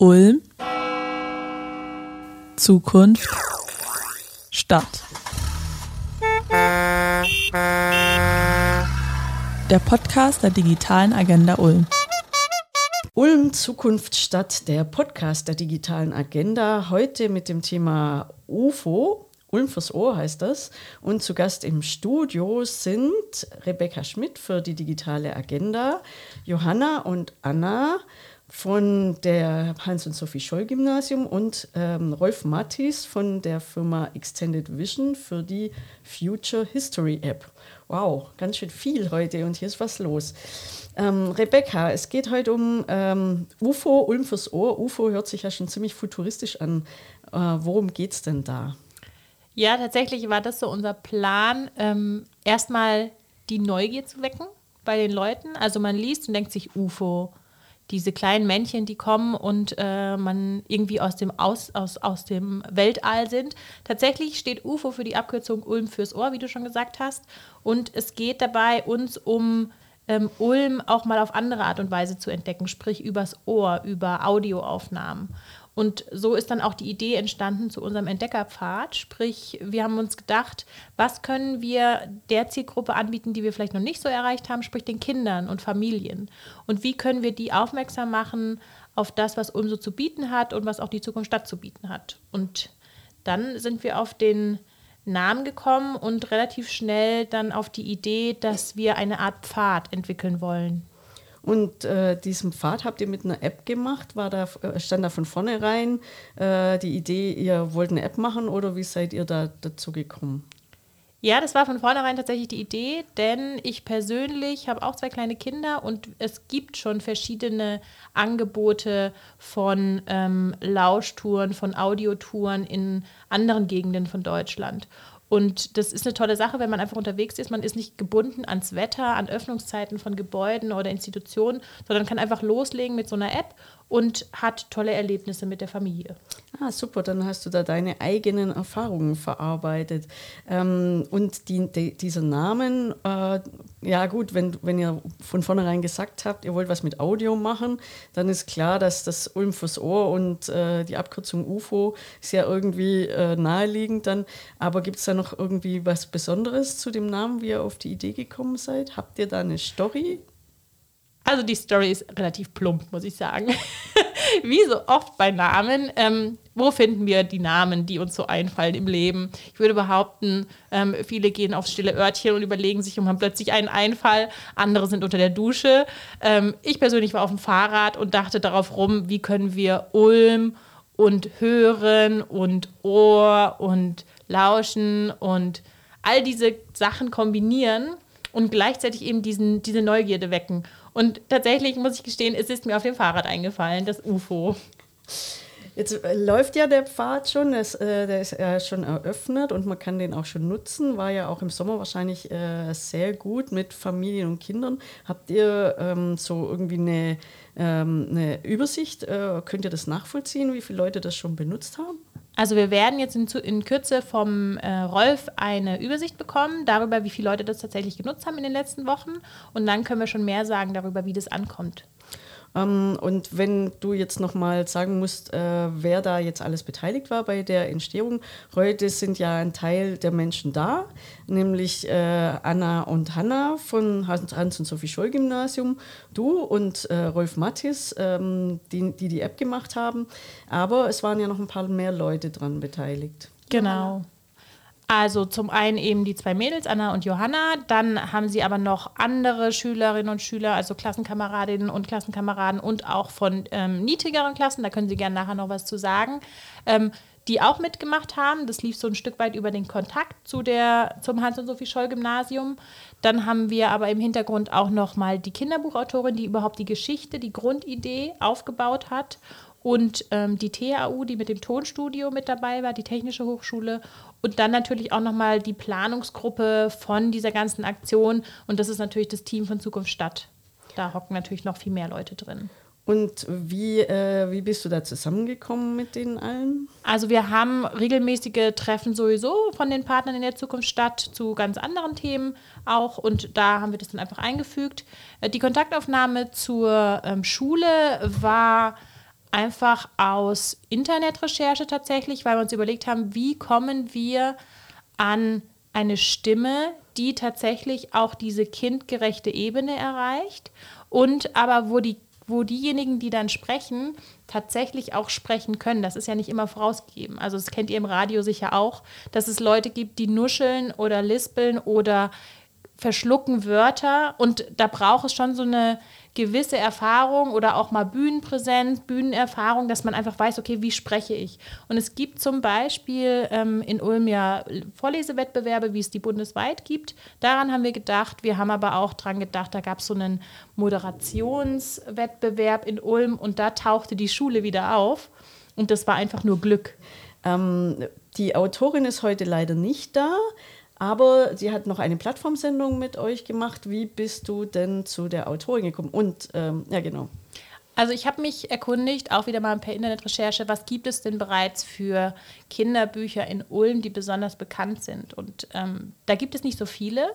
Ulm, Zukunft, Stadt. Der Podcast der digitalen Agenda Ulm. Ulm Zukunft Stadt, der Podcast der digitalen Agenda. Heute mit dem Thema UFO. Ulm fürs Ohr heißt das. Und zu Gast im Studio sind Rebecca Schmidt für die digitale Agenda, Johanna und Anna von der Hans- und Sophie Scholl Gymnasium und ähm, Rolf Mattis von der Firma Extended Vision für die Future History App. Wow, ganz schön viel heute und hier ist was los. Ähm, Rebecca, es geht heute um ähm, UFO, Ulm fürs Ohr. UFO hört sich ja schon ziemlich futuristisch an. Äh, worum geht es denn da? Ja, tatsächlich war das so unser Plan, ähm, erstmal die Neugier zu wecken bei den Leuten. Also man liest und denkt sich UFO, diese kleinen Männchen, die kommen und äh, man irgendwie aus dem, aus, aus, aus dem Weltall sind. Tatsächlich steht UFO für die Abkürzung Ulm fürs Ohr, wie du schon gesagt hast. Und es geht dabei uns um ähm, Ulm auch mal auf andere Art und Weise zu entdecken, sprich übers Ohr, über Audioaufnahmen. Und so ist dann auch die Idee entstanden zu unserem Entdeckerpfad. Sprich, wir haben uns gedacht, was können wir der Zielgruppe anbieten, die wir vielleicht noch nicht so erreicht haben, sprich den Kindern und Familien. Und wie können wir die aufmerksam machen auf das, was Ulm so zu bieten hat und was auch die Zukunft Stadt zu bieten hat. Und dann sind wir auf den Namen gekommen und relativ schnell dann auf die Idee, dass wir eine Art Pfad entwickeln wollen. Und äh, diesen Pfad habt ihr mit einer App gemacht? War da, äh, stand da von vornherein äh, die Idee, ihr wollt eine App machen oder wie seid ihr da dazu gekommen? Ja, das war von vornherein tatsächlich die Idee, denn ich persönlich habe auch zwei kleine Kinder und es gibt schon verschiedene Angebote von ähm, Lauschtouren, von Audiotouren in anderen Gegenden von Deutschland. Und das ist eine tolle Sache, wenn man einfach unterwegs ist. Man ist nicht gebunden ans Wetter, an Öffnungszeiten von Gebäuden oder Institutionen, sondern kann einfach loslegen mit so einer App und hat tolle Erlebnisse mit der Familie. Ah, super, dann hast du da deine eigenen Erfahrungen verarbeitet. Ähm, und die, die, dieser Namen, äh, ja gut, wenn, wenn ihr von vornherein gesagt habt, ihr wollt was mit Audio machen, dann ist klar, dass das Ulm fürs Ohr und äh, die Abkürzung UFO ist ja irgendwie äh, naheliegend dann. Aber gibt es da noch irgendwie was Besonderes zu dem Namen, wie ihr auf die Idee gekommen seid? Habt ihr da eine Story? Also die Story ist relativ plump, muss ich sagen. Wie so oft bei Namen, ähm, wo finden wir die Namen, die uns so einfallen im Leben? Ich würde behaupten, ähm, viele gehen aufs stille Örtchen und überlegen sich und haben plötzlich einen Einfall. Andere sind unter der Dusche. Ähm, ich persönlich war auf dem Fahrrad und dachte darauf rum, wie können wir Ulm und Hören und Ohr und Lauschen und all diese Sachen kombinieren und gleichzeitig eben diesen, diese Neugierde wecken. Und tatsächlich muss ich gestehen, es ist mir auf dem Fahrrad eingefallen, das UFO. Jetzt äh, läuft ja der Pfad schon, das, äh, der ist ja schon eröffnet und man kann den auch schon nutzen. War ja auch im Sommer wahrscheinlich äh, sehr gut mit Familien und Kindern. Habt ihr ähm, so irgendwie eine, ähm, eine Übersicht? Äh, könnt ihr das nachvollziehen, wie viele Leute das schon benutzt haben? Also wir werden jetzt in, in Kürze vom äh, Rolf eine Übersicht bekommen darüber, wie viele Leute das tatsächlich genutzt haben in den letzten Wochen. Und dann können wir schon mehr sagen darüber, wie das ankommt. Ähm, und wenn du jetzt nochmal sagen musst, äh, wer da jetzt alles beteiligt war bei der Entstehung, heute sind ja ein Teil der Menschen da, nämlich äh, Anna und Hanna von Hans und Sophie Scholl Gymnasium, du und äh, Rolf Mattis, ähm, die, die die App gemacht haben. Aber es waren ja noch ein paar mehr Leute dran beteiligt. Genau. Also zum einen eben die zwei Mädels, Anna und Johanna. Dann haben sie aber noch andere Schülerinnen und Schüler, also Klassenkameradinnen und Klassenkameraden und auch von ähm, niedrigeren Klassen, da können Sie gerne nachher noch was zu sagen, ähm, die auch mitgemacht haben. Das lief so ein Stück weit über den Kontakt zu der, zum Hans- und Sophie Scholl-Gymnasium. Dann haben wir aber im Hintergrund auch noch mal die Kinderbuchautorin, die überhaupt die Geschichte, die Grundidee aufgebaut hat und ähm, die THU, die mit dem Tonstudio mit dabei war, die Technische Hochschule und dann natürlich auch nochmal die Planungsgruppe von dieser ganzen Aktion und das ist natürlich das Team von Zukunft Stadt. Da hocken natürlich noch viel mehr Leute drin. Und wie, äh, wie bist du da zusammengekommen mit denen allen? Also wir haben regelmäßige Treffen sowieso von den Partnern in der Zukunft statt zu ganz anderen Themen auch und da haben wir das dann einfach eingefügt. Äh, die Kontaktaufnahme zur ähm, Schule war einfach aus Internetrecherche tatsächlich, weil wir uns überlegt haben, wie kommen wir an eine Stimme, die tatsächlich auch diese kindgerechte Ebene erreicht und aber wo die wo diejenigen, die dann sprechen, tatsächlich auch sprechen können. Das ist ja nicht immer vorausgegeben. Also das kennt ihr im Radio sicher auch, dass es Leute gibt, die nuscheln oder lispeln oder verschlucken Wörter und da braucht es schon so eine gewisse Erfahrung oder auch mal Bühnenpräsenz, Bühnenerfahrung, dass man einfach weiß, okay, wie spreche ich. Und es gibt zum Beispiel ähm, in Ulm ja Vorlesewettbewerbe, wie es die bundesweit gibt. Daran haben wir gedacht. Wir haben aber auch daran gedacht, da gab es so einen Moderationswettbewerb in Ulm und da tauchte die Schule wieder auf. Und das war einfach nur Glück. Ähm, die Autorin ist heute leider nicht da. Aber sie hat noch eine Plattformsendung mit euch gemacht. Wie bist du denn zu der Autorin gekommen? Und ähm, ja, genau. Also ich habe mich erkundigt, auch wieder mal per Internetrecherche, was gibt es denn bereits für Kinderbücher in Ulm, die besonders bekannt sind? Und ähm, da gibt es nicht so viele.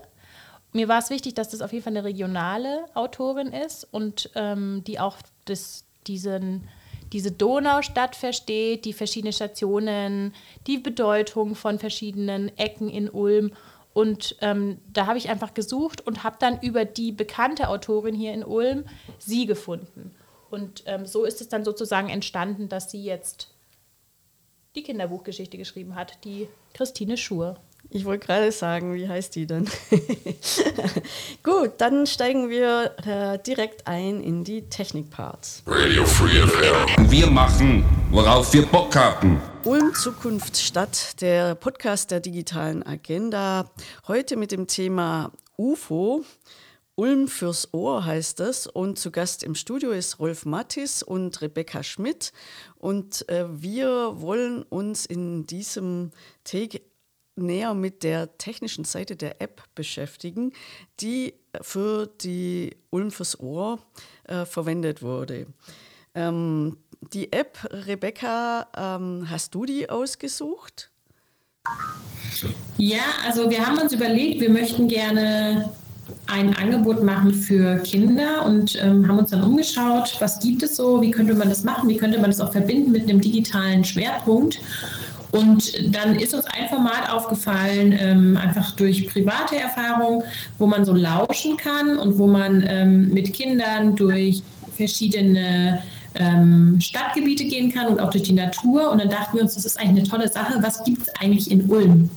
Mir war es wichtig, dass das auf jeden Fall eine regionale Autorin ist und ähm, die auch das, diesen diese Donaustadt versteht, die verschiedenen Stationen, die Bedeutung von verschiedenen Ecken in Ulm. Und ähm, da habe ich einfach gesucht und habe dann über die bekannte Autorin hier in Ulm sie gefunden. Und ähm, so ist es dann sozusagen entstanden, dass sie jetzt die Kinderbuchgeschichte geschrieben hat, die Christine Schur. Ich wollte gerade sagen, wie heißt die denn? Gut, dann steigen wir äh, direkt ein in die Technikparts. Radio Free FM. Wir machen, worauf wir Bock haben. Ulm Zukunftsstadt, der Podcast der digitalen Agenda. Heute mit dem Thema UFO. Ulm fürs Ohr heißt es. Und zu Gast im Studio ist Rolf Mattis und Rebecca Schmidt. Und äh, wir wollen uns in diesem Take näher mit der technischen Seite der App beschäftigen, die für die Ulm fürs Ohr äh, verwendet wurde. Ähm, die App, Rebecca, ähm, hast du die ausgesucht? Ja, also wir haben uns überlegt, wir möchten gerne ein Angebot machen für Kinder und ähm, haben uns dann umgeschaut, was gibt es so, wie könnte man das machen, wie könnte man das auch verbinden mit einem digitalen Schwerpunkt. Und dann ist uns ein Format aufgefallen, ähm, einfach durch private Erfahrung, wo man so lauschen kann und wo man ähm, mit Kindern durch verschiedene ähm, Stadtgebiete gehen kann und auch durch die Natur. Und dann dachten wir uns, das ist eigentlich eine tolle Sache. Was gibt es eigentlich in Ulm?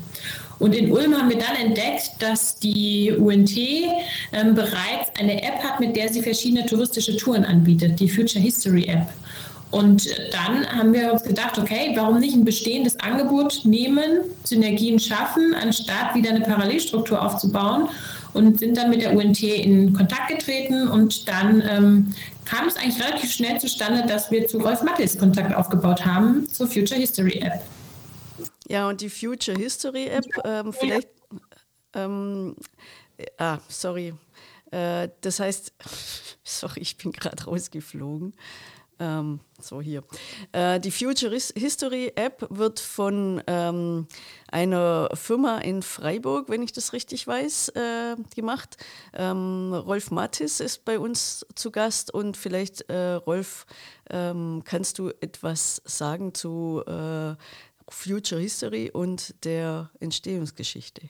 Und in Ulm haben wir dann entdeckt, dass die UNT ähm, bereits eine App hat, mit der sie verschiedene touristische Touren anbietet, die Future History App. Und dann haben wir uns gedacht, okay, warum nicht ein bestehendes Angebot nehmen, Synergien schaffen, anstatt wieder eine Parallelstruktur aufzubauen und sind dann mit der UNT in Kontakt getreten und dann ähm, kam es eigentlich relativ schnell zustande, dass wir zu Rolf Mattis Kontakt aufgebaut haben zur Future History App. Ja, und die Future History App, ähm, vielleicht, ähm, ah, sorry, äh, das heißt, sorry, ich bin gerade rausgeflogen. Ähm, so hier. Äh, die Future History App wird von ähm, einer Firma in Freiburg, wenn ich das richtig weiß, äh, gemacht. Ähm, Rolf Mattis ist bei uns zu Gast und vielleicht, äh, Rolf, ähm, kannst du etwas sagen zu äh, Future History und der Entstehungsgeschichte?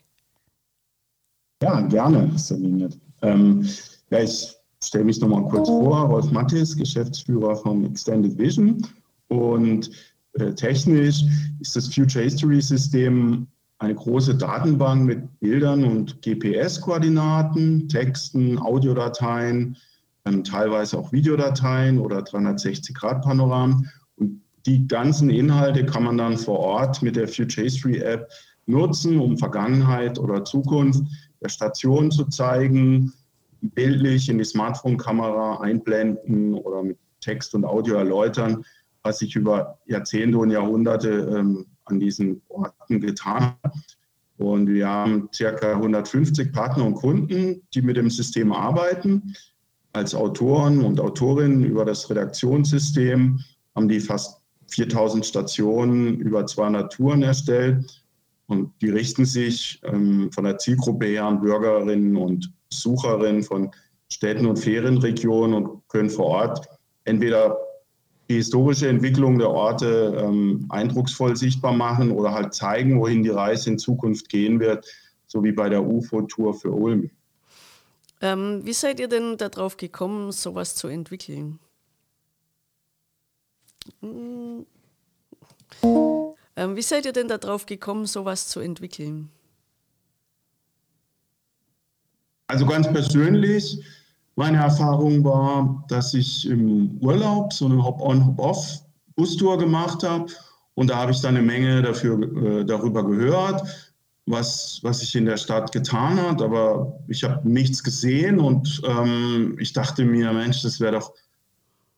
Ja, gerne, Sabine. Ähm, ja, ich stelle mich nochmal kurz vor, Rolf Mattis, Geschäftsführer vom Extended Vision. Und äh, technisch ist das Future History System eine große Datenbank mit Bildern und GPS-Koordinaten, Texten, Audiodateien, ähm, teilweise auch Videodateien oder 360-Grad-Panoramen. Und die ganzen Inhalte kann man dann vor Ort mit der Future History App nutzen, um Vergangenheit oder Zukunft der Station zu zeigen, bildlich in die Smartphone-Kamera einblenden oder mit Text und Audio erläutern, was sich über Jahrzehnte und Jahrhunderte ähm, an diesen Orten getan hat. Und wir haben circa 150 Partner und Kunden, die mit dem System arbeiten. Als Autoren und Autorinnen über das Redaktionssystem haben die fast 4000 Stationen über 200 Touren erstellt. Und die richten sich ähm, von der Zielgruppe her an Bürgerinnen und Besucherinnen von Städten und Ferienregionen und können vor Ort entweder die historische Entwicklung der Orte ähm, eindrucksvoll sichtbar machen oder halt zeigen, wohin die Reise in Zukunft gehen wird, so wie bei der UFO-Tour für Ulm. Ähm, wie seid ihr denn darauf gekommen, sowas zu entwickeln? Hm. Ähm, wie seid ihr denn darauf gekommen, sowas zu entwickeln? Also ganz persönlich, meine Erfahrung war, dass ich im Urlaub so eine Hop-on, Hop-off Bustour gemacht habe und da habe ich dann eine Menge dafür, äh, darüber gehört, was, was sich in der Stadt getan hat, aber ich habe nichts gesehen und ähm, ich dachte mir, Mensch, das wäre doch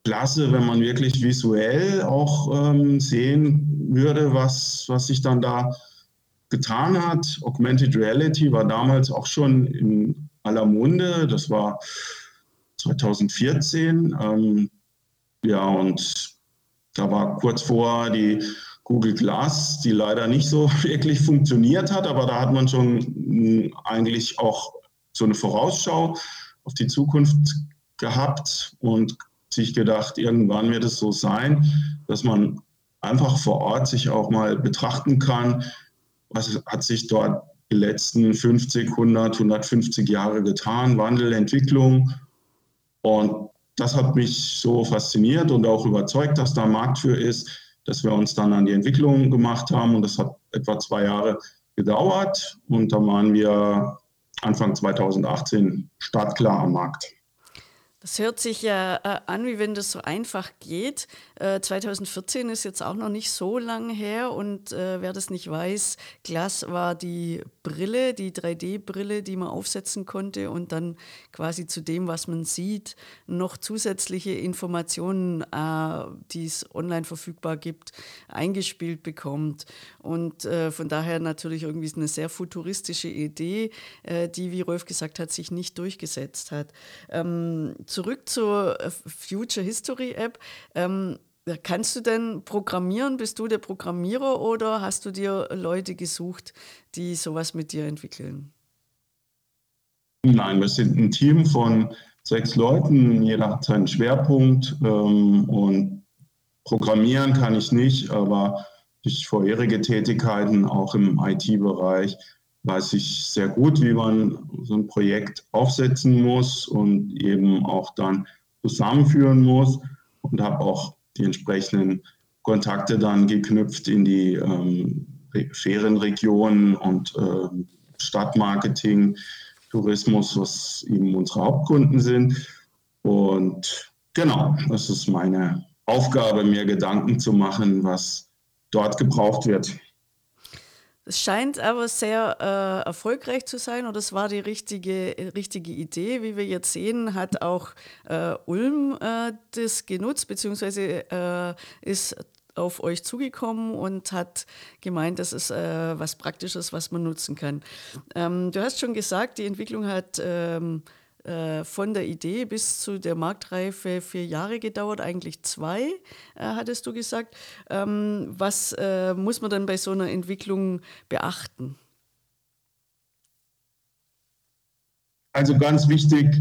klasse, wenn man wirklich visuell auch ähm, sehen würde, was, was sich dann da getan hat. Augmented Reality war damals auch schon in aller Munde. Das war 2014. Ähm, ja, und da war kurz vor die Google Glass, die leider nicht so wirklich funktioniert hat, aber da hat man schon hm, eigentlich auch so eine Vorausschau auf die Zukunft gehabt und sich gedacht, irgendwann wird es so sein, dass man einfach vor Ort sich auch mal betrachten kann, was hat sich dort die letzten 50, 100, 150 Jahre getan, Wandel, Entwicklung. Und das hat mich so fasziniert und auch überzeugt, dass da Markt für ist, dass wir uns dann an die Entwicklung gemacht haben. Und das hat etwa zwei Jahre gedauert. Und da waren wir Anfang 2018 startklar am Markt. Das hört sich ja äh, an, wie wenn das so einfach geht. Äh, 2014 ist jetzt auch noch nicht so lang her und äh, wer das nicht weiß, Glas war die Brille, die 3D-Brille, die man aufsetzen konnte und dann quasi zu dem, was man sieht, noch zusätzliche Informationen, äh, die es online verfügbar gibt, eingespielt bekommt. Und äh, von daher natürlich irgendwie eine sehr futuristische Idee, äh, die, wie Rolf gesagt hat, sich nicht durchgesetzt hat. Ähm, zurück zur äh, Future History App. Ähm, kannst du denn programmieren? Bist du der Programmierer oder hast du dir Leute gesucht, die sowas mit dir entwickeln? Nein, wir sind ein Team von sechs Leuten. Jeder hat seinen Schwerpunkt ähm, und programmieren kann ich nicht, aber durch vorherige Tätigkeiten auch im IT-Bereich weiß ich sehr gut, wie man so ein Projekt aufsetzen muss und eben auch dann zusammenführen muss und habe auch die entsprechenden Kontakte dann geknüpft in die ähm, Ferienregionen und äh, Stadtmarketing, Tourismus, was eben unsere Hauptkunden sind. Und genau, das ist meine Aufgabe, mir Gedanken zu machen, was dort gebraucht wird. Es scheint aber sehr äh, erfolgreich zu sein und es war die richtige, richtige Idee. Wie wir jetzt sehen, hat auch äh, Ulm äh, das genutzt, beziehungsweise äh, ist auf euch zugekommen und hat gemeint, das ist äh, was Praktisches, was man nutzen kann. Ähm, du hast schon gesagt, die Entwicklung hat ähm, äh, von der Idee bis zu der Marktreife vier Jahre gedauert, eigentlich zwei, äh, hattest du gesagt. Ähm, was äh, muss man dann bei so einer Entwicklung beachten? Also ganz wichtig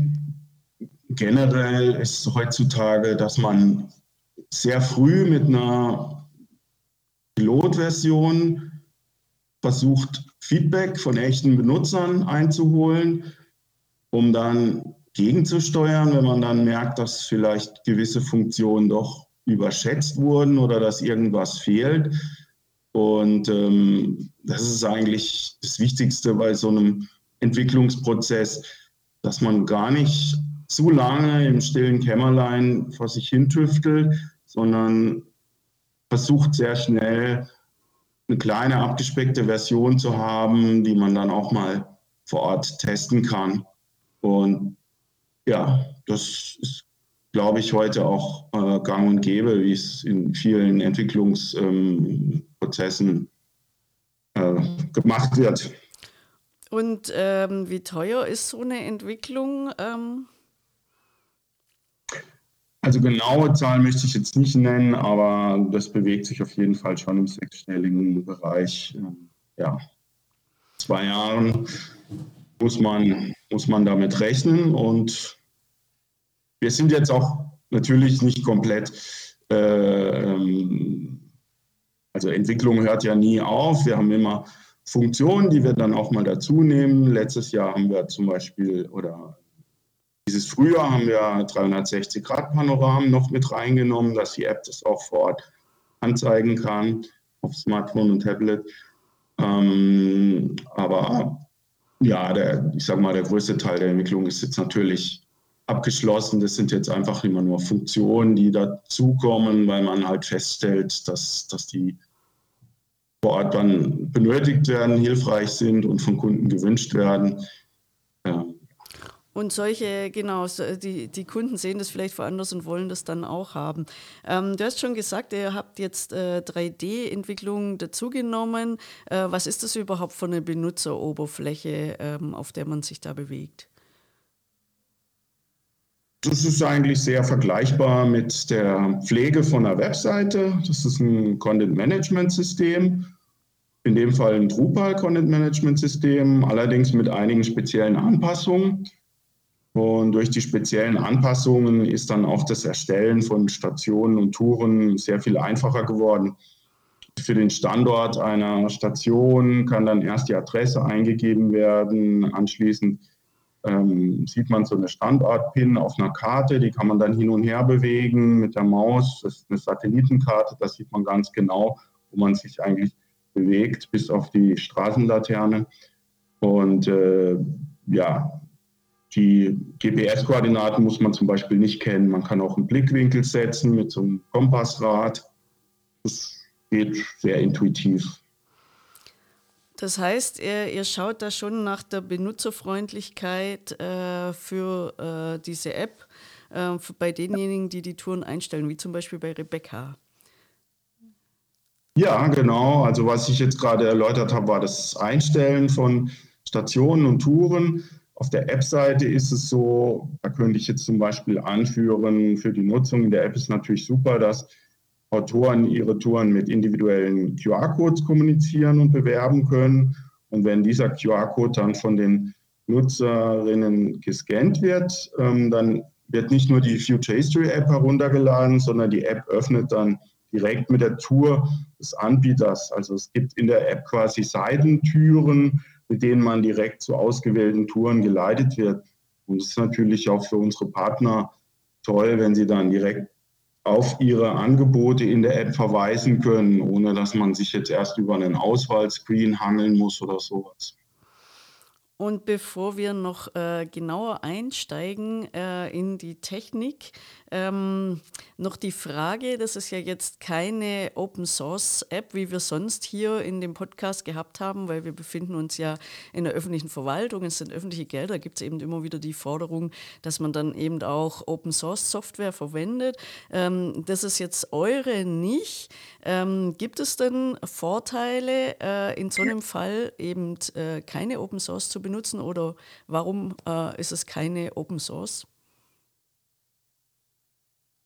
generell ist heutzutage, dass man sehr früh mit einer Pilotversion versucht, Feedback von echten Benutzern einzuholen um dann gegenzusteuern, wenn man dann merkt, dass vielleicht gewisse Funktionen doch überschätzt wurden oder dass irgendwas fehlt. Und ähm, das ist eigentlich das Wichtigste bei so einem Entwicklungsprozess, dass man gar nicht zu lange im stillen Kämmerlein vor sich hin tüftelt, sondern versucht sehr schnell eine kleine abgespeckte Version zu haben, die man dann auch mal vor Ort testen kann. Und ja, das ist, glaube ich, heute auch äh, gang und gäbe, wie es in vielen Entwicklungsprozessen ähm, äh, gemacht wird. Und ähm, wie teuer ist so eine Entwicklung? Ähm also genaue Zahlen möchte ich jetzt nicht nennen, aber das bewegt sich auf jeden Fall schon im sechsstelligen Bereich. Ähm, ja, zwei Jahren muss man, muss man damit rechnen. Und wir sind jetzt auch natürlich nicht komplett äh, ähm, also Entwicklung hört ja nie auf. Wir haben immer Funktionen, die wir dann auch mal dazu nehmen. Letztes Jahr haben wir zum Beispiel oder dieses Frühjahr haben wir 360-Grad-Panoramen noch mit reingenommen, dass die App das auch vor Ort anzeigen kann auf Smartphone und Tablet. Ähm, aber ja, der, ich sage mal, der größte Teil der Entwicklung ist jetzt natürlich abgeschlossen. Das sind jetzt einfach immer nur Funktionen, die dazukommen, weil man halt feststellt, dass, dass die vor Ort dann benötigt werden, hilfreich sind und von Kunden gewünscht werden. Ja. Und solche, genau, die, die Kunden sehen das vielleicht woanders und wollen das dann auch haben. Ähm, du hast schon gesagt, ihr habt jetzt äh, 3D-Entwicklung dazugenommen. Äh, was ist das überhaupt für eine Benutzeroberfläche, ähm, auf der man sich da bewegt? Das ist eigentlich sehr vergleichbar mit der Pflege von einer Webseite. Das ist ein Content-Management-System, in dem Fall ein Drupal-Content-Management-System, allerdings mit einigen speziellen Anpassungen. Und durch die speziellen Anpassungen ist dann auch das Erstellen von Stationen und Touren sehr viel einfacher geworden. Für den Standort einer Station kann dann erst die Adresse eingegeben werden, anschließend ähm, sieht man so eine Standortpin auf einer Karte, die kann man dann hin und her bewegen mit der Maus. Das ist eine Satellitenkarte, da sieht man ganz genau, wo man sich eigentlich bewegt, bis auf die Straßenlaterne. Und äh, ja, die GPS-Koordinaten muss man zum Beispiel nicht kennen. Man kann auch einen Blickwinkel setzen mit so einem Kompassrad. Das geht sehr intuitiv. Das heißt, ihr, ihr, schaut da schon nach der Benutzerfreundlichkeit äh, für äh, diese App äh, für bei denjenigen, die die Touren einstellen, wie zum Beispiel bei Rebecca. Ja, genau. Also was ich jetzt gerade erläutert habe, war das Einstellen von Stationen und Touren. Auf der App-Seite ist es so, da könnte ich jetzt zum Beispiel anführen, für die Nutzung in der App ist natürlich super, dass Autoren ihre Touren mit individuellen QR-Codes kommunizieren und bewerben können. Und wenn dieser QR-Code dann von den Nutzerinnen gescannt wird, ähm, dann wird nicht nur die Future History App heruntergeladen, sondern die App öffnet dann direkt mit der Tour des Anbieters. Also es gibt in der App quasi Seitentüren, mit denen man direkt zu ausgewählten Touren geleitet wird. Und es ist natürlich auch für unsere Partner toll, wenn sie dann direkt auf ihre Angebote in der App verweisen können, ohne dass man sich jetzt erst über einen Auswahlscreen hangeln muss oder sowas. Und bevor wir noch äh, genauer einsteigen äh, in die Technik, ähm, noch die Frage, das ist ja jetzt keine Open Source App, wie wir sonst hier in dem Podcast gehabt haben, weil wir befinden uns ja in der öffentlichen Verwaltung, es sind öffentliche Gelder, da gibt es eben immer wieder die Forderung, dass man dann eben auch Open Source Software verwendet. Ähm, das ist jetzt eure nicht. Ähm, gibt es denn Vorteile äh, in so einem Fall eben äh, keine Open Source zu benutzen oder warum äh, ist es keine Open Source?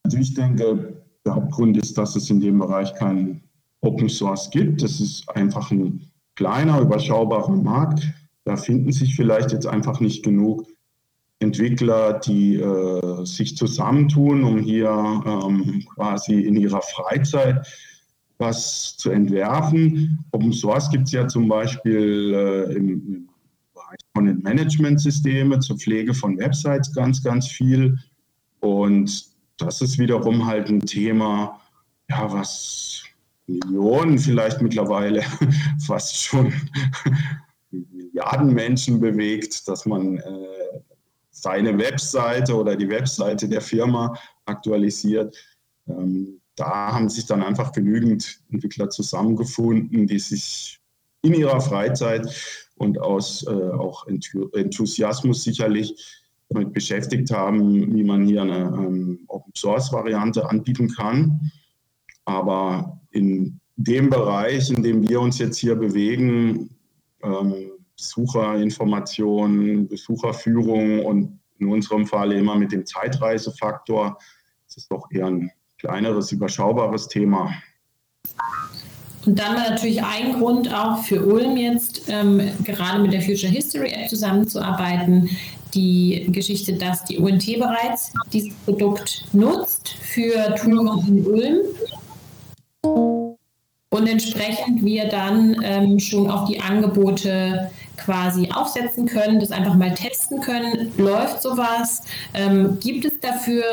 Also ich denke, der Hauptgrund ist, dass es in dem Bereich keinen Open Source gibt. Das ist einfach ein kleiner, überschaubarer Markt. Da finden sich vielleicht jetzt einfach nicht genug Entwickler, die äh, sich zusammentun, um hier ähm, quasi in ihrer Freizeit was zu entwerfen. Open Source gibt es ja zum Beispiel äh, im, Bereich von den Management-Systeme zur Pflege von Websites ganz, ganz viel. Und das ist wiederum halt ein Thema, ja, was Millionen vielleicht mittlerweile fast schon Milliarden Menschen bewegt, dass man äh, seine Webseite oder die Webseite der Firma aktualisiert. Ähm, da haben sich dann einfach genügend Entwickler zusammengefunden, die sich in ihrer Freizeit und aus äh, auch Enthusiasmus sicherlich damit beschäftigt haben, wie man hier eine ähm, Open-Source-Variante anbieten kann. Aber in dem Bereich, in dem wir uns jetzt hier bewegen, ähm, Besucherinformationen, Besucherführung und in unserem Fall immer mit dem Zeitreisefaktor, ist es doch eher ein kleineres, überschaubares Thema. Und dann war natürlich ein Grund auch für Ulm jetzt, ähm, gerade mit der Future History App zusammenzuarbeiten, die Geschichte, dass die UNT bereits dieses Produkt nutzt für Touren in Ulm. Und entsprechend wir dann ähm, schon auf die Angebote quasi aufsetzen können, das einfach mal testen können. Läuft sowas? Ähm, gibt es dafür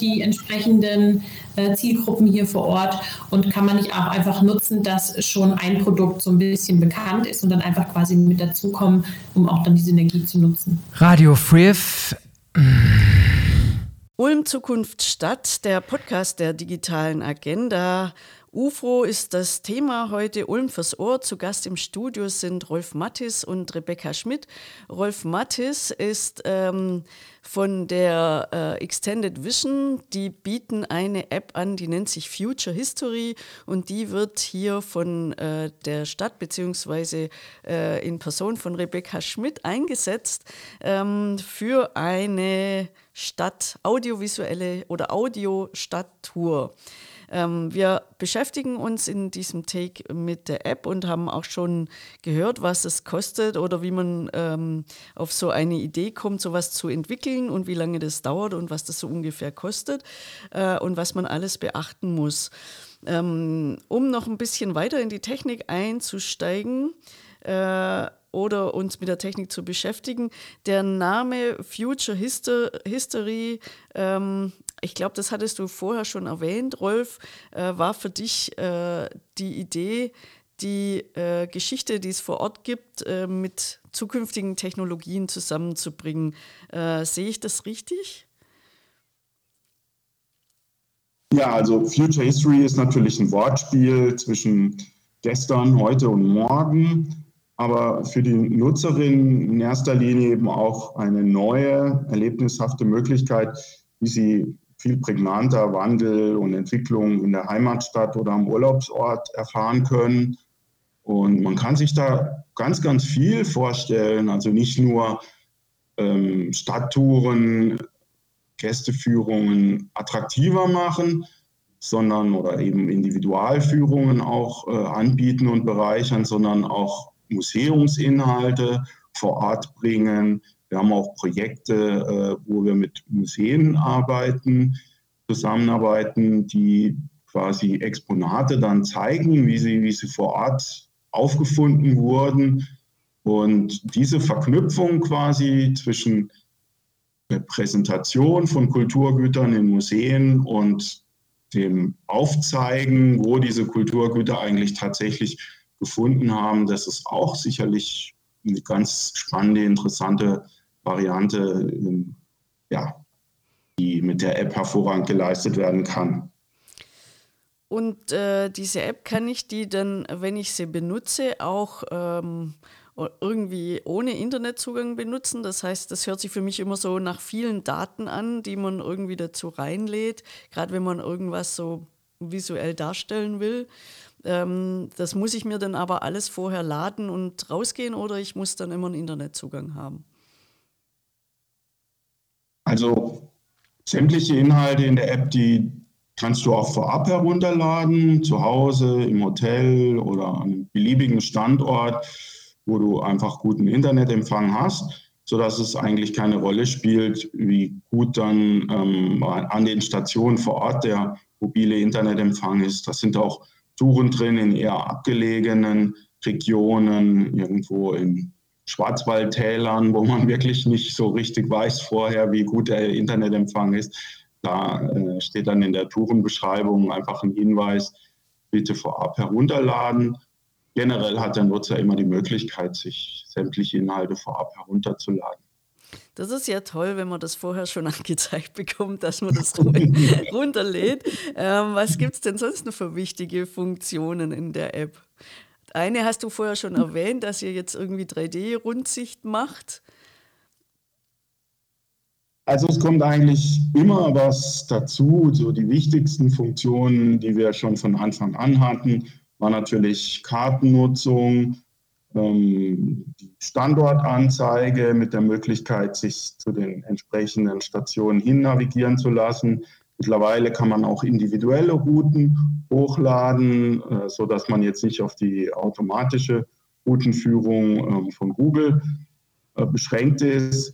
die entsprechenden äh, Zielgruppen hier vor Ort und kann man nicht auch einfach nutzen, dass schon ein Produkt so ein bisschen bekannt ist und dann einfach quasi mit dazukommen, um auch dann die Synergie zu nutzen? Radio Friff. Ulm Zukunft Stadt, der Podcast der digitalen Agenda. UFO ist das Thema heute Ulm fürs Ohr. Zu Gast im Studio sind Rolf Mattis und Rebecca Schmidt. Rolf Mattis ist ähm, von der äh, Extended Vision. Die bieten eine App an, die nennt sich Future History und die wird hier von äh, der Stadt beziehungsweise äh, in Person von Rebecca Schmidt eingesetzt ähm, für eine Stadt, audiovisuelle oder Audio-Stadttour. Ähm, wir beschäftigen uns in diesem Take mit der App und haben auch schon gehört, was es kostet oder wie man ähm, auf so eine Idee kommt, sowas zu entwickeln und wie lange das dauert und was das so ungefähr kostet äh, und was man alles beachten muss. Ähm, um noch ein bisschen weiter in die Technik einzusteigen, äh, oder uns mit der Technik zu beschäftigen. Der Name Future History ähm, ich glaube, das hattest du vorher schon erwähnt, Rolf, äh, war für dich äh, die Idee, die äh, Geschichte, die es vor Ort gibt, äh, mit zukünftigen Technologien zusammenzubringen. Äh, sehe ich das richtig? Ja, also Future History ist natürlich ein Wortspiel zwischen gestern, heute und morgen, aber für die Nutzerin in erster Linie eben auch eine neue, erlebnishafte Möglichkeit, wie sie viel prägnanter Wandel und Entwicklung in der Heimatstadt oder am Urlaubsort erfahren können. Und man kann sich da ganz, ganz viel vorstellen. Also nicht nur ähm, Stadttouren, Gästeführungen attraktiver machen, sondern oder eben Individualführungen auch äh, anbieten und bereichern, sondern auch Museumsinhalte vor Ort bringen, wir haben auch Projekte, äh, wo wir mit Museen arbeiten, zusammenarbeiten, die quasi Exponate dann zeigen, wie sie, wie sie vor Ort aufgefunden wurden. Und diese Verknüpfung quasi zwischen der Präsentation von Kulturgütern in Museen und dem Aufzeigen, wo diese Kulturgüter eigentlich tatsächlich gefunden haben, das ist auch sicherlich eine ganz spannende, interessante Variante, ähm, ja, die mit der App hervorragend geleistet werden kann. Und äh, diese App kann ich die dann, wenn ich sie benutze, auch ähm, irgendwie ohne Internetzugang benutzen. Das heißt, das hört sich für mich immer so nach vielen Daten an, die man irgendwie dazu reinlädt, gerade wenn man irgendwas so visuell darstellen will. Ähm, das muss ich mir dann aber alles vorher laden und rausgehen oder ich muss dann immer einen Internetzugang haben. Also sämtliche Inhalte in der App, die kannst du auch vorab herunterladen, zu Hause, im Hotel oder an einem beliebigen Standort, wo du einfach guten Internetempfang hast, sodass es eigentlich keine Rolle spielt, wie gut dann ähm, an den Stationen vor Ort der mobile Internetempfang ist. Das sind auch Touren drin in eher abgelegenen Regionen, irgendwo in Schwarzwaldtälern, wo man wirklich nicht so richtig weiß vorher, wie gut der Internetempfang ist. Da äh, steht dann in der Tourenbeschreibung einfach ein Hinweis, bitte vorab herunterladen. Generell hat der Nutzer immer die Möglichkeit, sich sämtliche Inhalte vorab herunterzuladen. Das ist ja toll, wenn man das vorher schon angezeigt bekommt, dass man das runterlädt. Ähm, was gibt es denn sonst noch für wichtige Funktionen in der App? Eine hast du vorher schon erwähnt, dass ihr jetzt irgendwie 3D-Rundsicht macht. Also es kommt eigentlich immer was dazu. So die wichtigsten Funktionen, die wir schon von Anfang an hatten, war natürlich Kartennutzung, ähm, die Standortanzeige mit der Möglichkeit, sich zu den entsprechenden Stationen hin navigieren zu lassen. Mittlerweile kann man auch individuelle Routen hochladen, äh, sodass man jetzt nicht auf die automatische Routenführung äh, von Google äh, beschränkt ist.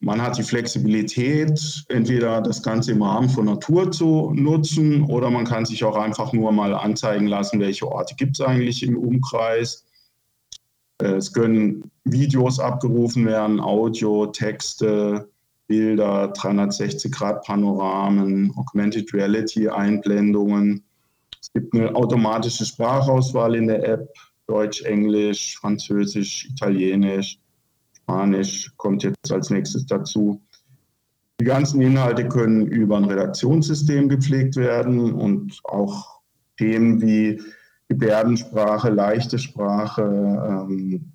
Man hat die Flexibilität, entweder das Ganze im Rahmen von Natur zu nutzen oder man kann sich auch einfach nur mal anzeigen lassen, welche Orte gibt es eigentlich im Umkreis. Äh, es können Videos abgerufen werden, Audio, Texte, Bilder, 360-Grad-Panoramen, Augmented Reality-Einblendungen. Es gibt eine automatische Sprachauswahl in der App, Deutsch, Englisch, Französisch, Italienisch, Spanisch kommt jetzt als nächstes dazu. Die ganzen Inhalte können über ein Redaktionssystem gepflegt werden und auch Themen wie Gebärdensprache, leichte Sprache, ähm,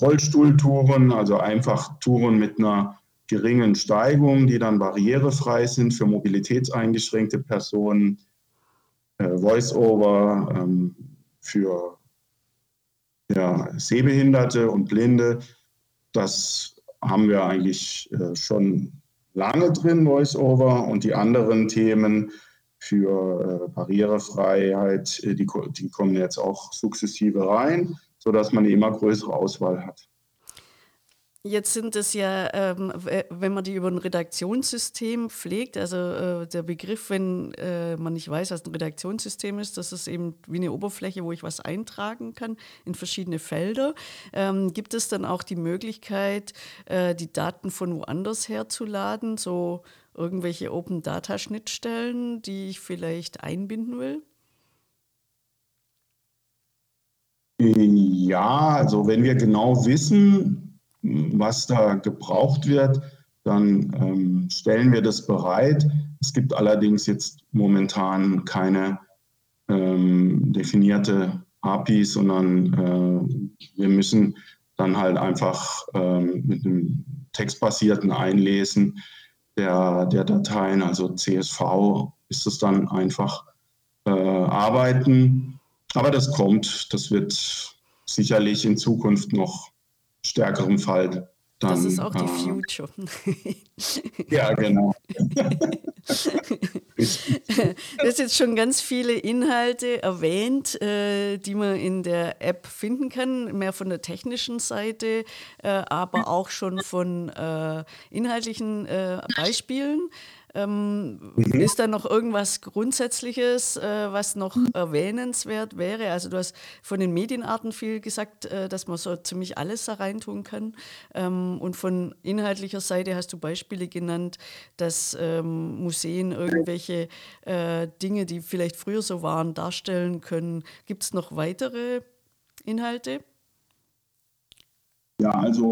Rollstuhltouren, also einfach Touren mit einer geringen Steigung, die dann barrierefrei sind für mobilitätseingeschränkte Personen, äh, Voice-over ähm, für ja, Sehbehinderte und Blinde. Das haben wir eigentlich äh, schon lange drin, Voice-over. Und die anderen Themen für äh, Barrierefreiheit, äh, die, die kommen jetzt auch sukzessive rein, sodass man eine immer größere Auswahl hat. Jetzt sind es ja, ähm, wenn man die über ein Redaktionssystem pflegt, also äh, der Begriff, wenn äh, man nicht weiß, was ein Redaktionssystem ist, das ist eben wie eine Oberfläche, wo ich was eintragen kann in verschiedene Felder. Ähm, gibt es dann auch die Möglichkeit, äh, die Daten von woanders herzuladen, so irgendwelche Open Data Schnittstellen, die ich vielleicht einbinden will? Ja, also wenn wir genau wissen, was da gebraucht wird, dann ähm, stellen wir das bereit. Es gibt allerdings jetzt momentan keine ähm, definierte API, sondern äh, wir müssen dann halt einfach ähm, mit einem textbasierten Einlesen der, der Dateien, also CSV, ist es dann einfach äh, arbeiten. Aber das kommt, das wird sicherlich in Zukunft noch stärkerem Fall dann, das ist auch die äh, Future. ja, genau. du hast jetzt schon ganz viele Inhalte erwähnt, äh, die man in der App finden kann, mehr von der technischen Seite, äh, aber auch schon von inhaltlichen Beispielen. Ähm, mhm. Ist da noch irgendwas Grundsätzliches, äh, was noch erwähnenswert wäre? Also du hast von den Medienarten viel gesagt, äh, dass man so ziemlich alles da reintun kann. Ähm, und von inhaltlicher Seite hast du Beispiele genannt, dass ähm, Museen irgendwelche äh, Dinge, die vielleicht früher so waren, darstellen können. Gibt es noch weitere Inhalte? Ja, also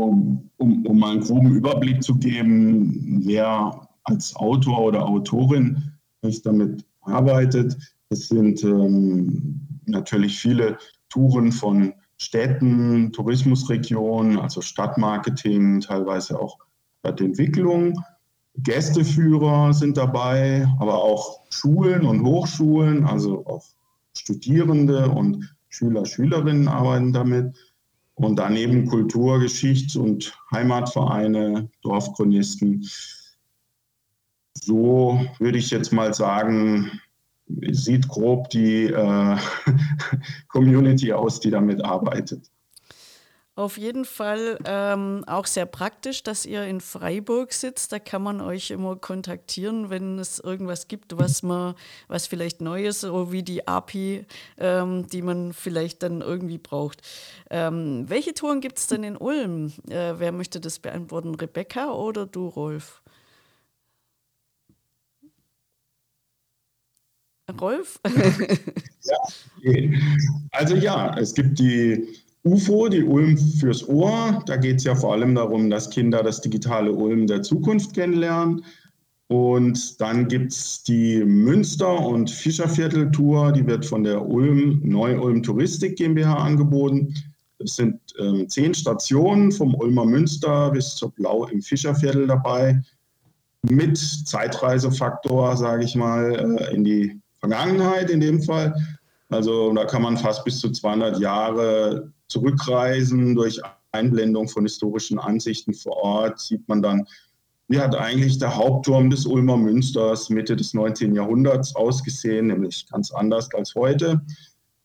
um, um mal einen groben Überblick zu geben, wer als Autor oder Autorin nicht damit arbeitet. Es sind ähm, natürlich viele Touren von Städten, Tourismusregionen, also Stadtmarketing, teilweise auch Stadtentwicklung. Gästeführer sind dabei, aber auch Schulen und Hochschulen, also auch Studierende und Schüler, Schülerinnen arbeiten damit. Und daneben Kultur-, Geschichts- und Heimatvereine, Dorfchronisten so würde ich jetzt mal sagen, sieht grob die äh, Community aus, die damit arbeitet. Auf jeden Fall ähm, auch sehr praktisch, dass ihr in Freiburg sitzt. Da kann man euch immer kontaktieren, wenn es irgendwas gibt, was man, was vielleicht neu ist, so wie die API, ähm, die man vielleicht dann irgendwie braucht. Ähm, welche Touren gibt es denn in Ulm? Äh, wer möchte das beantworten? Rebecca oder du, Rolf? Rolf? ja, also ja, es gibt die UFO, die Ulm fürs Ohr. Da geht es ja vor allem darum, dass Kinder das digitale Ulm der Zukunft kennenlernen. Und dann gibt es die Münster- und Fischerviertel-Tour, die wird von der Ulm Neu-Ulm Touristik GmbH angeboten. Es sind ähm, zehn Stationen vom Ulmer Münster bis zur Blau im Fischerviertel dabei, mit Zeitreisefaktor, sage ich mal, äh, in die Vergangenheit in dem Fall. Also da kann man fast bis zu 200 Jahre zurückreisen. Durch Einblendung von historischen Ansichten vor Ort sieht man dann wie hat eigentlich der Hauptturm des Ulmer Münsters Mitte des 19. Jahrhunderts ausgesehen, nämlich ganz anders als heute.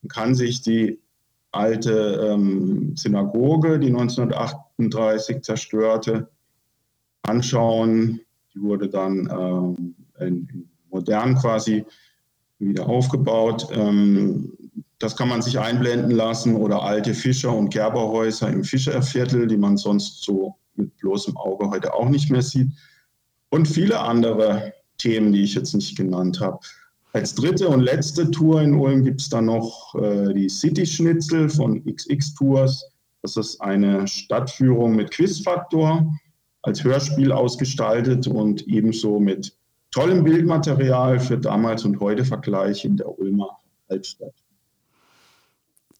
Man kann sich die alte ähm, Synagoge, die 1938 zerstörte, anschauen. Die wurde dann ähm, in, in modern quasi wieder aufgebaut. Ähm, das kann man sich einblenden lassen oder alte Fischer- und Gerberhäuser im Fischerviertel, die man sonst so mit bloßem Auge heute auch nicht mehr sieht. Und viele andere Themen, die ich jetzt nicht genannt habe. Als dritte und letzte Tour in Ulm gibt es dann noch äh, die City Schnitzel von XX Tours. Das ist eine Stadtführung mit Quizfaktor, als Hörspiel ausgestaltet und ebenso mit tollem Bildmaterial für damals und heute Vergleich in der Ulmer Altstadt.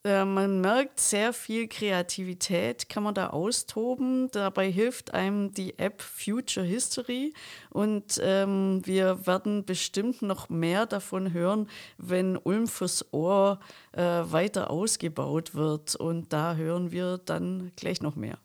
Äh, man merkt sehr viel Kreativität, kann man da austoben. Dabei hilft einem die App Future History und ähm, wir werden bestimmt noch mehr davon hören, wenn Ulm fürs Ohr äh, weiter ausgebaut wird. Und da hören wir dann gleich noch mehr.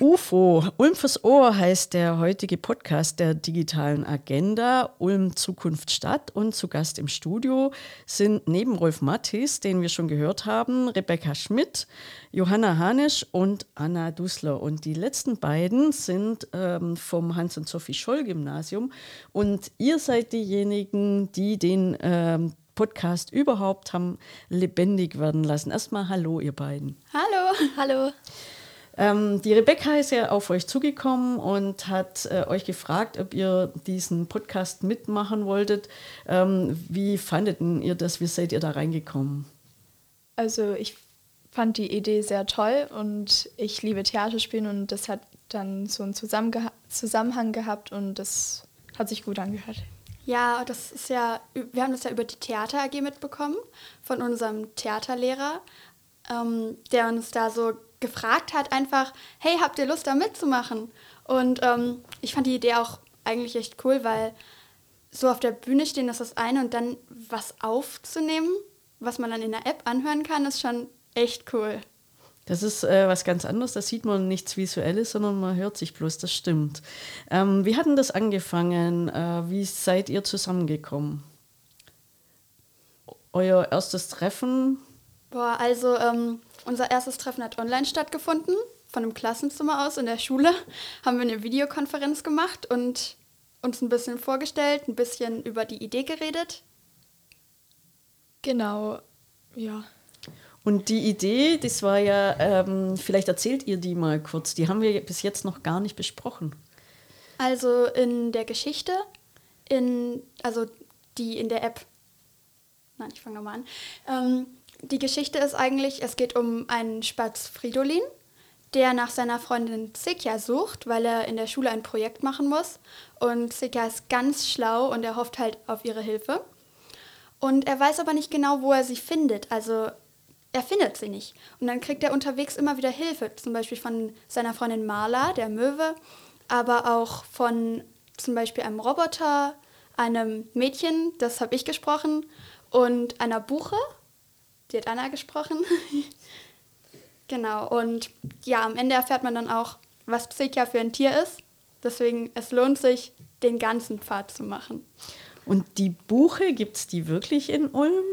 UFO, Ulm fürs Ohr heißt der heutige Podcast der digitalen Agenda Ulm Zukunft Stadt. Und zu Gast im Studio sind neben Rolf Mattis, den wir schon gehört haben, Rebecca Schmidt, Johanna Hanisch und Anna Dusler. Und die letzten beiden sind ähm, vom Hans- und Sophie Scholl-Gymnasium. Und ihr seid diejenigen, die den ähm, Podcast überhaupt haben lebendig werden lassen. Erstmal Hallo, ihr beiden. Hallo. Hallo. Ähm, die Rebecca ist ja auf euch zugekommen und hat äh, euch gefragt, ob ihr diesen Podcast mitmachen wolltet. Ähm, wie fandet ihr das? Wie seid ihr da reingekommen? Also ich fand die Idee sehr toll und ich liebe Theaterspielen und das hat dann so einen Zusammenhang gehabt und das hat sich gut angehört. Ja, das ist ja, wir haben das ja über die Theater AG mitbekommen von unserem Theaterlehrer, ähm, der uns da so gefragt hat, einfach, hey, habt ihr Lust da mitzumachen? Und ähm, ich fand die Idee auch eigentlich echt cool, weil so auf der Bühne stehen ist das eine und dann was aufzunehmen, was man dann in der App anhören kann, ist schon echt cool. Das ist äh, was ganz anderes, da sieht man nichts Visuelles, sondern man hört sich bloß, das stimmt. Ähm, wie hat denn das angefangen? Äh, wie seid ihr zusammengekommen? Euer erstes Treffen? Boah, also ähm, unser erstes Treffen hat online stattgefunden, von einem Klassenzimmer aus in der Schule. Haben wir eine Videokonferenz gemacht und uns ein bisschen vorgestellt, ein bisschen über die Idee geredet. Genau, ja. Und die Idee, das war ja, ähm, vielleicht erzählt ihr die mal kurz, die haben wir bis jetzt noch gar nicht besprochen. Also in der Geschichte, in, also die in der App, nein, ich fange nochmal an. Ähm, die Geschichte ist eigentlich, es geht um einen Spatz Fridolin, der nach seiner Freundin Zekja sucht, weil er in der Schule ein Projekt machen muss. Und Zekja ist ganz schlau und er hofft halt auf ihre Hilfe. Und er weiß aber nicht genau, wo er sie findet. Also er findet sie nicht. Und dann kriegt er unterwegs immer wieder Hilfe, zum Beispiel von seiner Freundin Marla, der Möwe, aber auch von zum Beispiel einem Roboter, einem Mädchen, das habe ich gesprochen, und einer Buche, die hat Anna gesprochen. genau, und ja, am Ende erfährt man dann auch, was Psycha für ein Tier ist. Deswegen, es lohnt sich, den ganzen Pfad zu machen. Und die Buche, gibt es die wirklich in Ulm?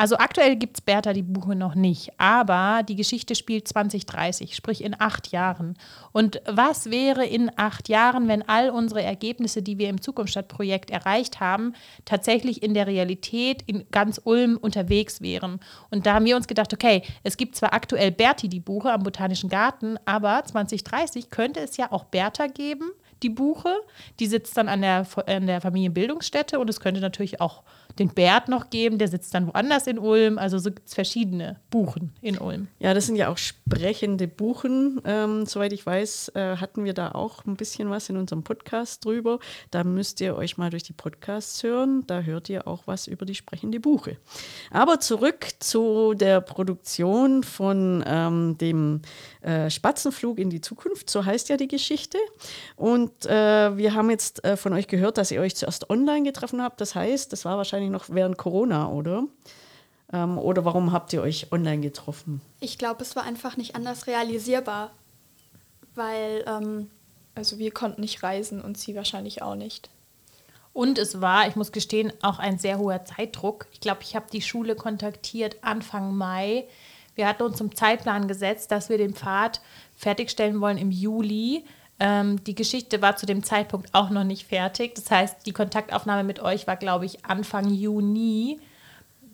Also aktuell gibt es Bertha die Buche noch nicht, aber die Geschichte spielt 2030, sprich in acht Jahren. Und was wäre in acht Jahren, wenn all unsere Ergebnisse, die wir im Zukunftsstadtprojekt erreicht haben, tatsächlich in der Realität in ganz Ulm unterwegs wären? Und da haben wir uns gedacht, okay, es gibt zwar aktuell Berti die Buche am Botanischen Garten, aber 2030 könnte es ja auch Bertha geben, die Buche. Die sitzt dann an der, an der Familienbildungsstätte und es könnte natürlich auch den Bert noch geben, der sitzt dann woanders in Ulm. Also so gibt es verschiedene Buchen in Ulm. Ja, das sind ja auch sprechende Buchen. Ähm, soweit ich weiß, äh, hatten wir da auch ein bisschen was in unserem Podcast drüber. Da müsst ihr euch mal durch die Podcasts hören. Da hört ihr auch was über die sprechende Buche. Aber zurück zu der Produktion von ähm, dem äh, Spatzenflug in die Zukunft. So heißt ja die Geschichte. Und äh, wir haben jetzt äh, von euch gehört, dass ihr euch zuerst online getroffen habt. Das heißt, das war wahrscheinlich noch während Corona, oder? Ähm, oder warum habt ihr euch online getroffen? Ich glaube, es war einfach nicht anders realisierbar, weil ähm, Also wir konnten nicht reisen und sie wahrscheinlich auch nicht. Und es war, ich muss gestehen, auch ein sehr hoher Zeitdruck. Ich glaube, ich habe die Schule kontaktiert Anfang Mai. Wir hatten uns zum Zeitplan gesetzt, dass wir den Pfad fertigstellen wollen im Juli. Ähm, die Geschichte war zu dem Zeitpunkt auch noch nicht fertig. Das heißt, die Kontaktaufnahme mit euch war, glaube ich, Anfang Juni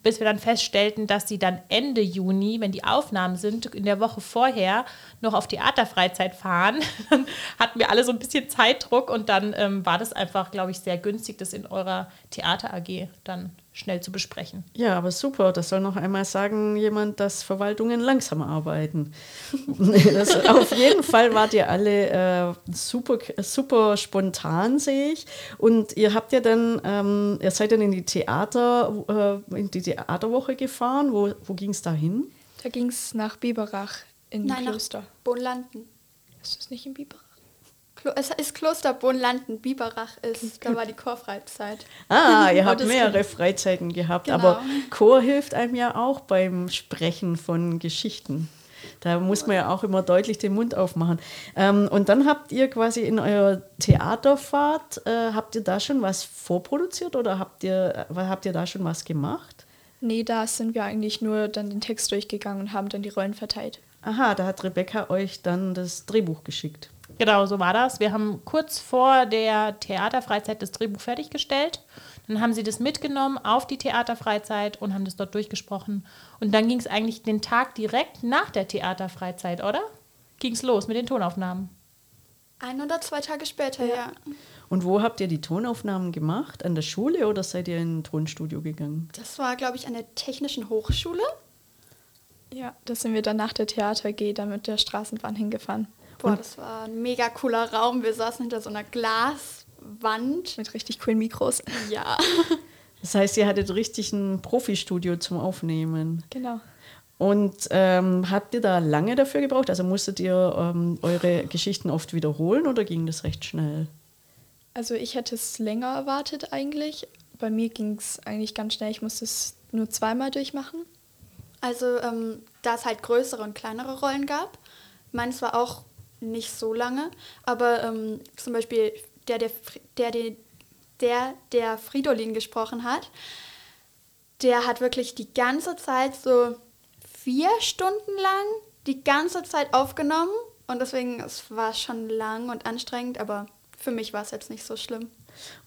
bis wir dann feststellten, dass sie dann Ende Juni, wenn die Aufnahmen sind, in der Woche vorher noch auf Theaterfreizeit fahren. Hatten wir alle so ein bisschen Zeitdruck und dann ähm, war das einfach, glaube ich, sehr günstig, das in eurer Theater AG dann schnell zu besprechen. Ja, aber super. Das soll noch einmal sagen jemand, dass Verwaltungen langsam arbeiten. das, auf jeden Fall wart ihr alle äh, super, super spontan, sehe ich. Und ihr habt ja dann, ähm, ihr seid dann in die Theater, äh, in die Theaterwoche gefahren. Wo, wo ging es da hin? Da ging es nach Biberach in Nein, Kloster. nach Bohnlanden. Ist das nicht in Biberach? Es ist Kloster Bohnlanden, Biberach ist, da war die Chorfreizeit. Ah, ihr habt mehrere Freizeiten gehabt, Genau. aber Chor hilft einem ja auch beim Sprechen von Geschichten. Da muss man ja auch immer deutlich den Mund aufmachen. Ähm, und dann habt ihr quasi in eurer Theaterfahrt, äh, habt ihr da schon was vorproduziert oder habt ihr, äh, habt ihr da schon was gemacht? Nee, da sind wir eigentlich nur dann den Text durchgegangen und haben dann die Rollen verteilt. Aha, da hat Rebecca euch dann das Drehbuch geschickt. Genau, so war das. Wir haben kurz vor der Theaterfreizeit das Drehbuch fertiggestellt. Dann haben sie das mitgenommen auf die Theaterfreizeit und haben das dort durchgesprochen. Und dann ging es eigentlich den Tag direkt nach der Theaterfreizeit, oder? Ging es los mit den Tonaufnahmen. Ein oder zwei Tage später, ja. Und wo habt ihr die Tonaufnahmen gemacht? An der Schule oder seid ihr in ein Tonstudio gegangen? Das war, glaube ich, an der Technischen Hochschule. Ja, da sind wir dann nach der Theater G dann mit der Straßenbahn hingefahren. Boah, das war ein mega cooler Raum. Wir saßen hinter so einer Glaswand. Mit richtig coolen Mikros. Ja. Das heißt, ihr hattet richtig ein Profistudio zum Aufnehmen. Genau. Und ähm, habt ihr da lange dafür gebraucht? Also musstet ihr ähm, eure Geschichten oft wiederholen oder ging das recht schnell? Also ich hätte es länger erwartet eigentlich. Bei mir ging es eigentlich ganz schnell. Ich musste es nur zweimal durchmachen. Also, ähm, da es halt größere und kleinere Rollen gab. Meins war auch nicht so lange, aber ähm, zum Beispiel der, der, der, der, der Fridolin gesprochen hat, der hat wirklich die ganze Zeit so vier Stunden lang die ganze Zeit aufgenommen und deswegen es war schon lang und anstrengend, aber für mich war es jetzt nicht so schlimm.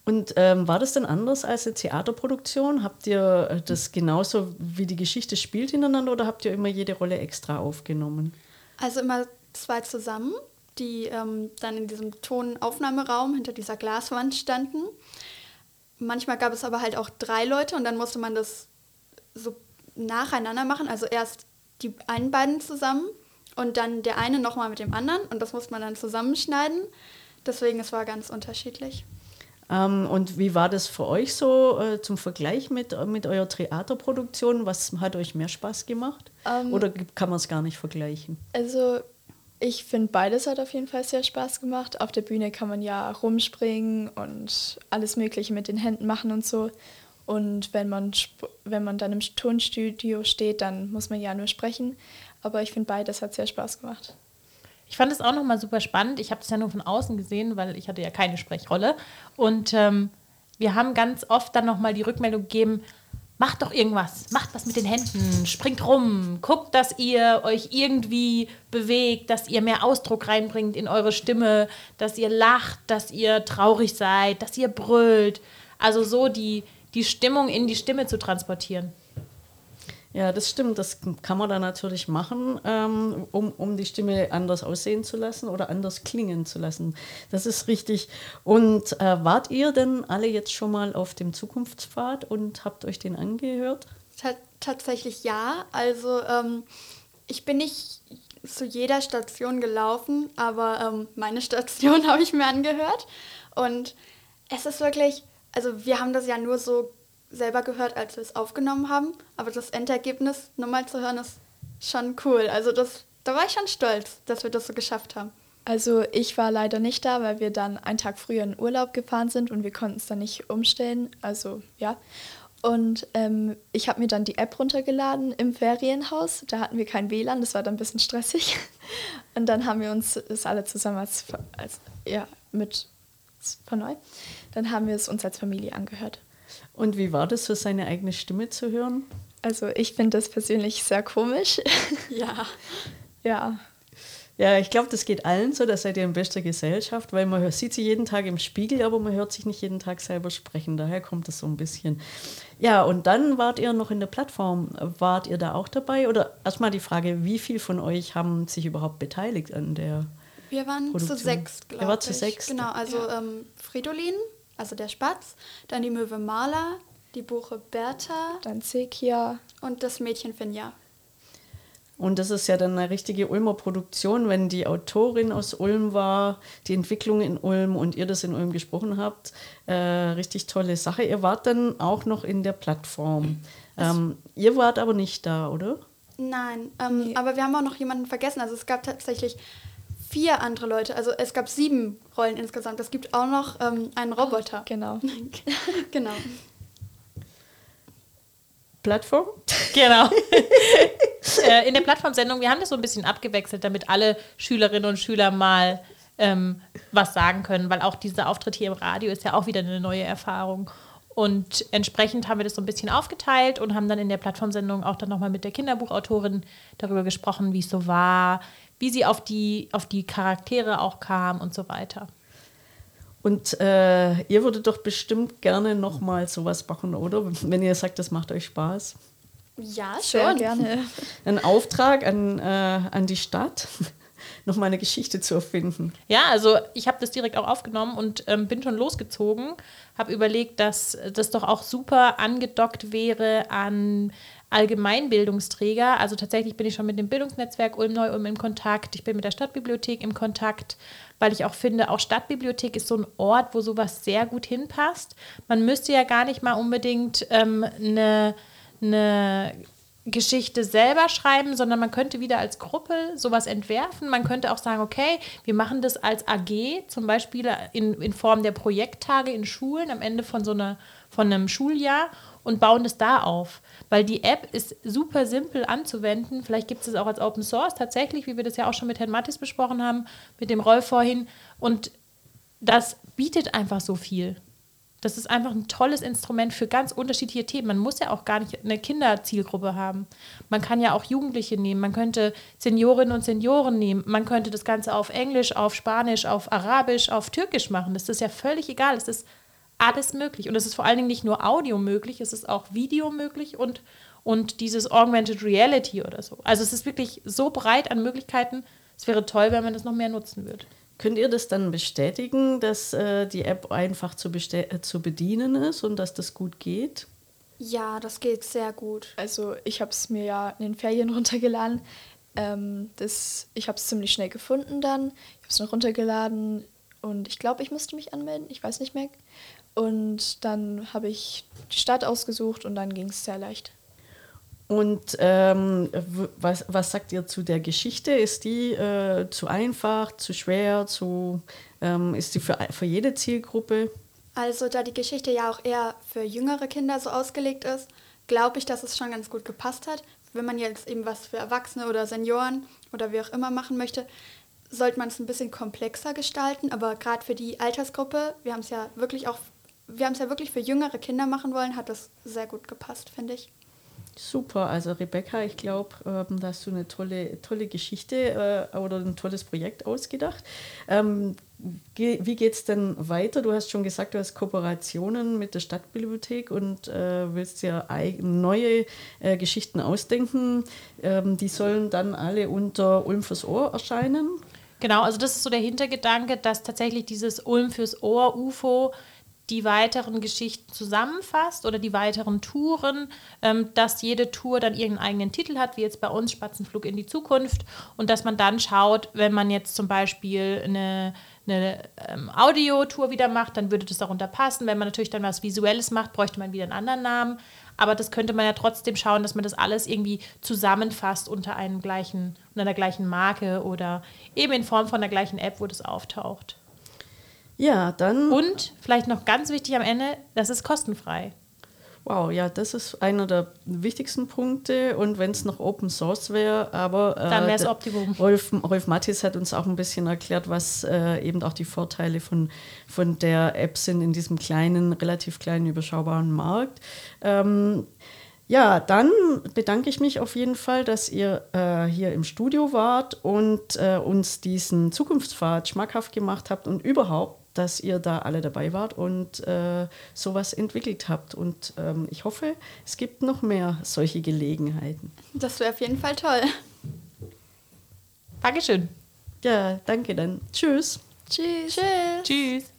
Und ähm, war das denn anders als eine Theaterproduktion? Habt ihr äh, das genauso wie die Geschichte spielt hintereinander oder habt ihr immer jede Rolle extra aufgenommen? Also immer zwei zusammen, die ähm, dann in diesem Tonaufnahmeraum hinter dieser Glaswand standen. Manchmal gab es aber halt auch drei Leute und dann musste man das so nacheinander machen. Also erst die einen beiden zusammen und dann der eine nochmal mit dem anderen und das musste man dann zusammenschneiden. Deswegen, es war ganz unterschiedlich. Ähm, und wie war das für euch so äh, zum Vergleich mit, äh, mit eurer Theaterproduktion? Was hat euch mehr Spaß gemacht? Ähm, oder kann man es gar nicht vergleichen? Also ich finde beides hat auf jeden Fall sehr Spaß gemacht. Auf der Bühne kann man ja rumspringen und alles Mögliche mit den Händen machen und so. Und wenn man, wenn man dann im Tonstudio steht, dann muss man ja nur sprechen. Aber ich finde beides hat sehr Spaß gemacht. Ich fand es auch nochmal super spannend. Ich habe es ja nur von außen gesehen, weil ich hatte ja keine Sprechrolle. Und ähm, wir haben ganz oft dann nochmal die Rückmeldung gegeben, macht doch irgendwas, macht was mit den Händen, springt rum, guckt, dass ihr euch irgendwie bewegt, dass ihr mehr Ausdruck reinbringt in eure Stimme, dass ihr lacht, dass ihr traurig seid, dass ihr brüllt. Also so die, die Stimmung in die Stimme zu transportieren. Ja, das stimmt. Das kann man dann natürlich machen, ähm, um, um die Stimme anders aussehen zu lassen oder anders klingen zu lassen. Das ist richtig. Und äh, wart ihr denn alle jetzt schon mal auf dem Zukunftspfad und habt euch den angehört? Ta tatsächlich ja. Also ähm, ich bin nicht zu jeder Station gelaufen, aber ähm, meine Station habe ich mir angehört. Und es ist wirklich, also wir haben das ja nur so selber gehört, als wir es aufgenommen haben. Aber das Endergebnis nochmal zu hören, ist schon cool. Also das, da war ich schon stolz, dass wir das so geschafft haben. Also ich war leider nicht da, weil wir dann einen Tag früher in Urlaub gefahren sind und wir konnten es dann nicht umstellen. Also ja. Und ähm, ich habe mir dann die App runtergeladen im Ferienhaus. Da hatten wir kein WLAN, das war dann ein bisschen stressig. Und dann haben wir uns das alle zusammen als, als ja, mit von neu. Dann haben wir es uns als Familie angehört. Und wie war das, so seine eigene Stimme zu hören? Also ich finde das persönlich sehr komisch. Ja. ja. Ja, ich glaube, das geht allen so, da seid ihr in bester Gesellschaft, weil man sieht sie jeden Tag im Spiegel, aber man hört sich nicht jeden Tag selber sprechen. Daher kommt das so ein bisschen. Ja, und dann wart ihr noch in der Plattform. Wart ihr da auch dabei? Oder erstmal die Frage, wie viele von euch haben sich überhaupt beteiligt an der Wir waren Produktion? zu sechs, glaube ich. Ihr wart zu sechs? Genau, also ähm, Fridolin, also der Spatz, dann die Möwe Marla, die Buche Bertha Dann Sekia. und das Mädchen Finja. Und das ist ja dann eine richtige Ulmer Produktion, wenn die Autorin aus Ulm war, die Entwicklung in Ulm und ihr das in Ulm gesprochen habt. Äh, richtig tolle Sache. Ihr wart dann auch noch in der Plattform. Ähm, ihr wart aber nicht da, oder? Nein, ähm, Nee. aber wir haben auch noch jemanden vergessen. Also es gab tatsächlich vier andere Leute. Also es gab sieben Rollen insgesamt. Es gibt auch noch ähm, einen Roboter. Genau. genau. Plattform? Genau. äh, in der Plattformsendung, wir haben das so ein bisschen abgewechselt, damit alle Schülerinnen und Schüler mal ähm, was sagen können, weil auch dieser Auftritt hier im Radio ist ja auch wieder eine neue Erfahrung. Und entsprechend haben wir das so ein bisschen aufgeteilt und haben dann in der Plattformsendung auch dann nochmal mit der Kinderbuchautorin darüber gesprochen, wie es so war, wie sie auf die, auf die Charaktere auch kam und so weiter. Und äh, ihr würdet doch bestimmt gerne nochmal sowas machen, oder? Wenn ihr sagt, das macht euch Spaß. Ja, Sehr schon. gerne. Ein Auftrag an, äh, an die Stadt, nochmal eine Geschichte zu erfinden. Ja, also ich habe das direkt auch aufgenommen und ähm, bin schon losgezogen. Habe überlegt, dass das doch auch super angedockt wäre an Allgemeinbildungsträger. Also tatsächlich bin ich schon mit dem Bildungsnetzwerk Ulm Neu Ulm in Kontakt. Ich bin mit der Stadtbibliothek im Kontakt, weil ich auch finde, auch Stadtbibliothek ist so ein Ort, wo sowas sehr gut hinpasst. Man müsste ja gar nicht mal unbedingt ähm, eine eine Geschichte selber schreiben, sondern man könnte wieder als Gruppe sowas entwerfen. Man könnte auch sagen, okay, wir machen das als AG, zum Beispiel in, in Form der Projekttage in Schulen am Ende von so einer, von einem Schuljahr und bauen das da auf. Weil die App ist super simpel anzuwenden. Vielleicht gibt es es auch als Open Source tatsächlich, wie wir das ja auch schon mit Herrn Mattis besprochen haben, mit dem Rolf vorhin. Und das bietet einfach so viel. Das ist einfach ein tolles Instrument für ganz unterschiedliche Themen. Man muss ja auch gar nicht eine Kinderzielgruppe haben. Man kann ja auch Jugendliche nehmen. Man könnte Seniorinnen und Senioren nehmen. Man könnte das Ganze auf Englisch, auf Spanisch, auf Arabisch, auf Türkisch machen. Das ist ja völlig egal. Es ist alles möglich. Und es ist vor allen Dingen nicht nur Audio möglich, es ist auch Video möglich und, und dieses Augmented Reality oder so. Also es ist wirklich so breit an Möglichkeiten. Es wäre toll, wenn man das noch mehr nutzen würde. Könnt ihr das dann bestätigen, dass äh, die App einfach zu, äh, zu bedienen ist und dass das gut geht? Ja, das geht sehr gut. Also ich habe es mir ja in den Ferien runtergeladen. Ähm, das, ich habe es ziemlich schnell gefunden dann. Ich habe es noch runtergeladen und ich glaube, ich musste mich anmelden. Ich weiß nicht mehr. Und dann habe ich die Stadt ausgesucht und dann ging es sehr leicht. Und ähm, was, was sagt ihr zu der Geschichte? Ist die äh, zu einfach, zu schwer, zu, ähm, ist die für, für jede Zielgruppe? Also da die Geschichte ja auch eher für jüngere Kinder so ausgelegt ist, glaube ich, dass es schon ganz gut gepasst hat. Wenn man jetzt eben was für Erwachsene oder Senioren oder wie auch immer machen möchte, sollte man es ein bisschen komplexer gestalten. Aber gerade für die Altersgruppe, wir haben es ja wirklich auch, wir haben es ja wirklich für jüngere Kinder machen wollen, hat das sehr gut gepasst, finde ich. Super, also Rebecca, ich glaube, ähm, da hast du eine tolle, tolle Geschichte äh, oder ein tolles Projekt ausgedacht. Ähm, ge wie geht es denn weiter? Du hast schon gesagt, du hast Kooperationen mit der Stadtbibliothek und äh, willst ja neue äh, Geschichten ausdenken. Ähm, die sollen dann alle unter Ulm fürs Ohr erscheinen. Genau, also das ist so der Hintergedanke, dass tatsächlich dieses Ulm fürs Ohr UFO die weiteren Geschichten zusammenfasst oder die weiteren Touren, ähm, dass jede Tour dann ihren eigenen Titel hat, wie jetzt bei uns Spatzenflug in die Zukunft und dass man dann schaut, wenn man jetzt zum Beispiel eine, eine ähm, Audiotour wieder macht, dann würde das darunter passen. Wenn man natürlich dann was Visuelles macht, bräuchte man wieder einen anderen Namen. Aber das könnte man ja trotzdem schauen, dass man das alles irgendwie zusammenfasst unter einem gleichen, unter einer gleichen Marke oder eben in Form von der gleichen App, wo das auftaucht. Ja, dann. Und vielleicht noch ganz wichtig am Ende, das ist kostenfrei. Wow, ja, das ist einer der wichtigsten Punkte. Und wenn es noch Open Source wäre, aber. Äh, Dann wäre es Optimum. Rolf, Rolf Mattis hat uns auch ein bisschen erklärt, was äh, eben auch die Vorteile von, von der App sind in diesem kleinen, relativ kleinen, überschaubaren Markt. Ähm, ja, dann bedanke ich mich auf jeden Fall, dass ihr äh, hier im Studio wart und äh, uns diesen Zukunftspfad schmackhaft gemacht habt und überhaupt, dass ihr da alle dabei wart und äh, sowas entwickelt habt. Und ähm, ich hoffe, es gibt noch mehr solche Gelegenheiten. Das wäre auf jeden Fall toll. Dankeschön. Ja, danke dann. Tschüss. Tschüss. Tschüss.